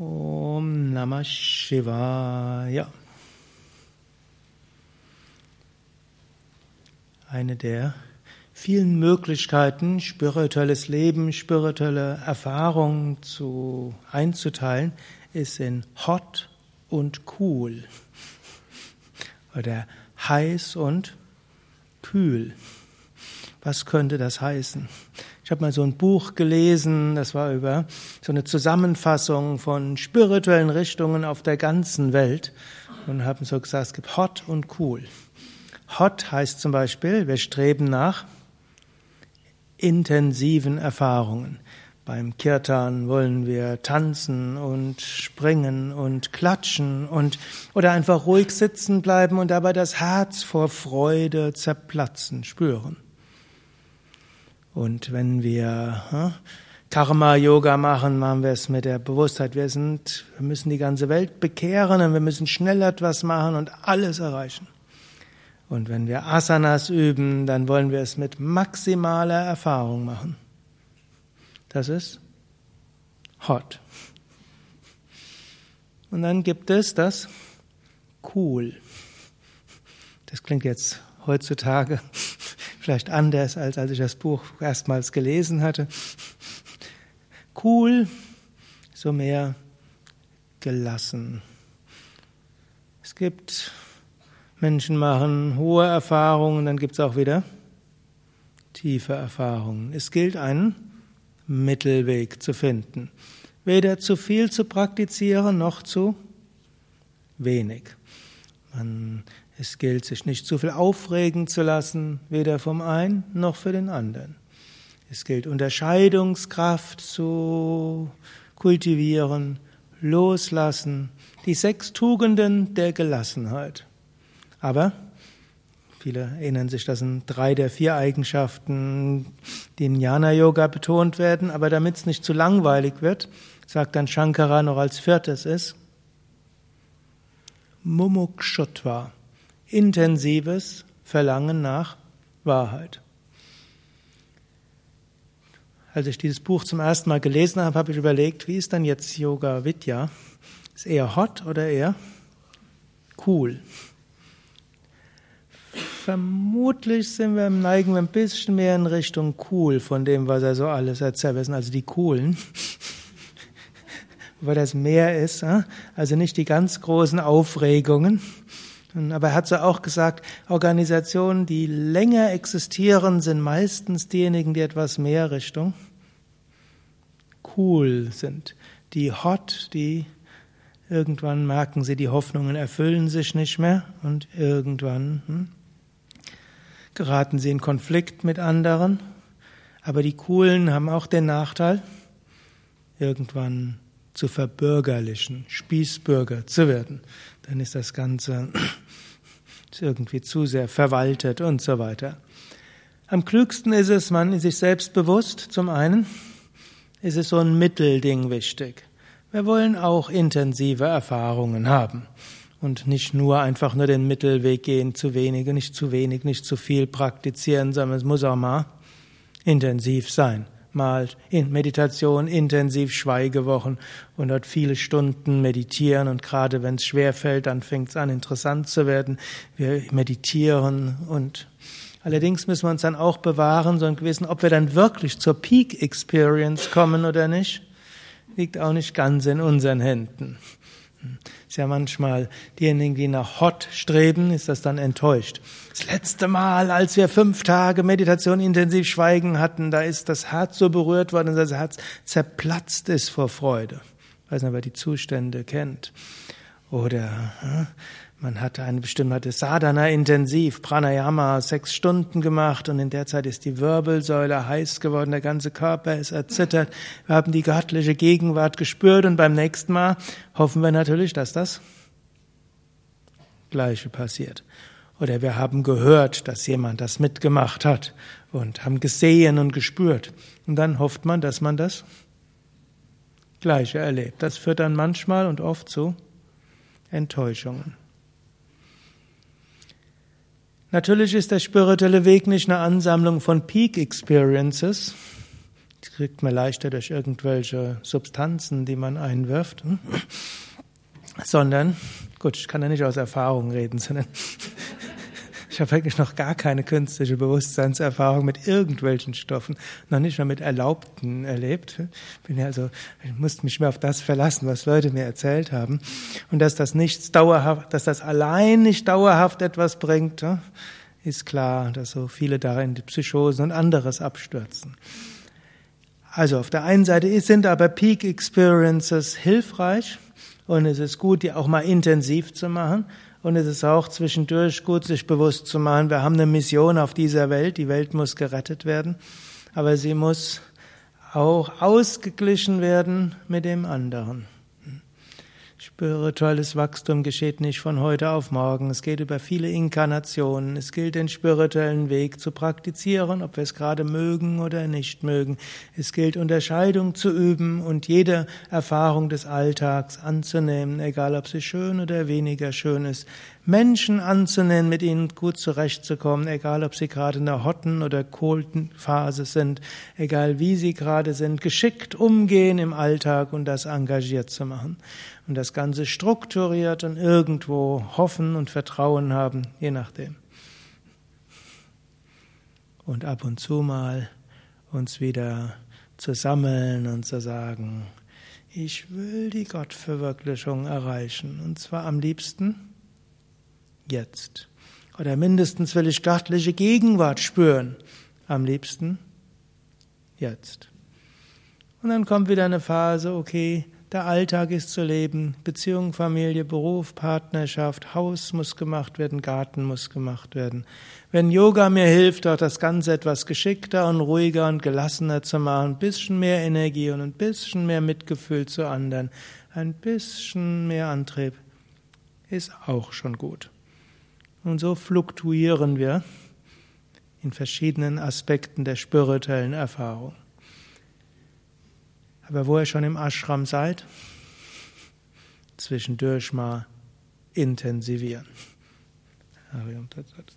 Om Namah Shivaya. Eine der vielen Möglichkeiten, spirituelles Leben, spirituelle Erfahrungen zu, einzuteilen, ist in hot und cool. Oder heiß und kühl. Was könnte das heißen? Ich habe mal so ein Buch gelesen, das war über so eine Zusammenfassung von spirituellen Richtungen auf der ganzen Welt und haben so gesagt, es gibt Hot und Cool. Hot heißt zum Beispiel, wir streben nach intensiven Erfahrungen. Beim Kirtan wollen wir tanzen und springen und klatschen und oder einfach ruhig sitzen bleiben und dabei das Herz vor Freude zerplatzen spüren. Und wenn wir Karma-Yoga machen, machen wir es mit der Bewusstheit, wir sind, wir müssen die ganze Welt bekehren und wir müssen schnell etwas machen und alles erreichen. Und wenn wir Asanas üben, dann wollen wir es mit maximaler Erfahrung machen. Das ist hot. Und dann gibt es das cool. Das klingt jetzt heutzutage vielleicht anders, als als ich das Buch erstmals gelesen hatte. Cool, so mehr gelassen. Es gibt Menschen machen hohe Erfahrungen, dann gibt es auch wieder tiefe Erfahrungen. Es gilt einen Mittelweg zu finden. Weder zu viel zu praktizieren noch zu wenig. Man es gilt, sich nicht zu viel aufregen zu lassen, weder vom einen noch für den anderen. Es gilt, Unterscheidungskraft zu kultivieren, loslassen, die sechs Tugenden der Gelassenheit. Aber viele erinnern sich, das sind drei der vier Eigenschaften, die im Jnana-Yoga betont werden, aber damit es nicht zu langweilig wird, sagt dann Shankara noch als viertes ist Mumukshutva intensives Verlangen nach Wahrheit. Als ich dieses Buch zum ersten Mal gelesen habe, habe ich überlegt, wie ist dann jetzt Yoga Vidya? Ist eher hot oder eher cool? Vermutlich sind wir neigen ein bisschen mehr in Richtung cool von dem, was er so alles erzählt. Wir sind also die coolen. Weil das mehr ist, also nicht die ganz großen Aufregungen, aber er hat so auch gesagt, Organisationen, die länger existieren, sind meistens diejenigen, die etwas mehr Richtung cool sind. Die hot, die irgendwann merken sie, die Hoffnungen erfüllen sich nicht mehr und irgendwann hm, geraten sie in Konflikt mit anderen. Aber die coolen haben auch den Nachteil, irgendwann zu verbürgerlichen, Spießbürger zu werden. Dann ist das Ganze irgendwie zu sehr verwaltet und so weiter. Am klügsten ist es, man ist sich selbst bewusst. Zum einen ist es so ein Mittelding wichtig. Wir wollen auch intensive Erfahrungen haben und nicht nur einfach nur den Mittelweg gehen, zu wenig, nicht zu wenig, nicht zu viel praktizieren, sondern es muss auch mal intensiv sein mal in Meditation, intensiv Schweigewochen und dort viele Stunden meditieren und gerade wenn es schwer fällt, dann fängt es an interessant zu werden. Wir meditieren und allerdings müssen wir uns dann auch bewahren, so ein gewissen, ob wir dann wirklich zur Peak Experience kommen oder nicht, liegt auch nicht ganz in unseren Händen. Ist ja manchmal diejenigen, die nach Hot streben, ist das dann enttäuscht. Das letzte Mal, als wir fünf Tage Meditation intensiv Schweigen hatten, da ist das Herz so berührt worden, dass das Herz zerplatzt ist vor Freude. Ich weiß nicht, wer die Zustände kennt. Oder hm, man hatte eine bestimmte Sadhana intensiv, Pranayama, sechs Stunden gemacht und in der Zeit ist die Wirbelsäule heiß geworden, der ganze Körper ist erzittert. Wir haben die göttliche Gegenwart gespürt und beim nächsten Mal hoffen wir natürlich, dass das Gleiche passiert. Oder wir haben gehört, dass jemand das mitgemacht hat und haben gesehen und gespürt. Und dann hofft man, dass man das Gleiche erlebt. Das führt dann manchmal und oft zu Enttäuschungen. Natürlich ist der spirituelle Weg nicht eine Ansammlung von Peak Experiences. kriegt man leichter durch irgendwelche Substanzen, die man einwirft, hm? sondern, gut, ich kann ja nicht aus Erfahrung reden, sondern ich habe wirklich noch gar keine künstliche Bewusstseinserfahrung mit irgendwelchen Stoffen, noch nicht mal mit Erlaubten erlebt. Bin ja also, ich musste mich mehr auf das verlassen, was Leute mir erzählt haben. Und dass das nichts dauerhaft, dass das allein nicht dauerhaft etwas bringt, ist klar, dass so viele darin die Psychosen und anderes abstürzen. Also auf der einen Seite sind aber Peak Experiences hilfreich und es ist gut, die auch mal intensiv zu machen. Und es ist auch zwischendurch gut, sich bewusst zu machen, wir haben eine Mission auf dieser Welt, die Welt muss gerettet werden, aber sie muss auch ausgeglichen werden mit dem anderen. Spirituelles Wachstum geschieht nicht von heute auf morgen. Es geht über viele Inkarnationen. Es gilt, den spirituellen Weg zu praktizieren, ob wir es gerade mögen oder nicht mögen. Es gilt, Unterscheidung zu üben und jede Erfahrung des Alltags anzunehmen, egal ob sie schön oder weniger schön ist. Menschen anzunehmen, mit ihnen gut zurechtzukommen, egal ob sie gerade in der hotten oder kolten Phase sind, egal wie sie gerade sind, geschickt umgehen im Alltag und das engagiert zu machen. Und das Ganze strukturiert und irgendwo hoffen und Vertrauen haben, je nachdem. Und ab und zu mal uns wieder zu sammeln und zu sagen, ich will die Gottverwirklichung erreichen. Und zwar am liebsten jetzt. Oder mindestens will ich göttliche Gegenwart spüren. Am liebsten jetzt. Und dann kommt wieder eine Phase, okay, der Alltag ist zu leben, Beziehung, Familie, Beruf, Partnerschaft, Haus muss gemacht werden, Garten muss gemacht werden. Wenn Yoga mir hilft, auch das Ganze etwas geschickter und ruhiger und gelassener zu machen, ein bisschen mehr Energie und ein bisschen mehr Mitgefühl zu anderen, ein bisschen mehr Antrieb, ist auch schon gut. Und so fluktuieren wir in verschiedenen Aspekten der spirituellen Erfahrung. Aber wo ihr schon im Ashram seid, zwischendurch mal intensivieren. Hariam Tatsat.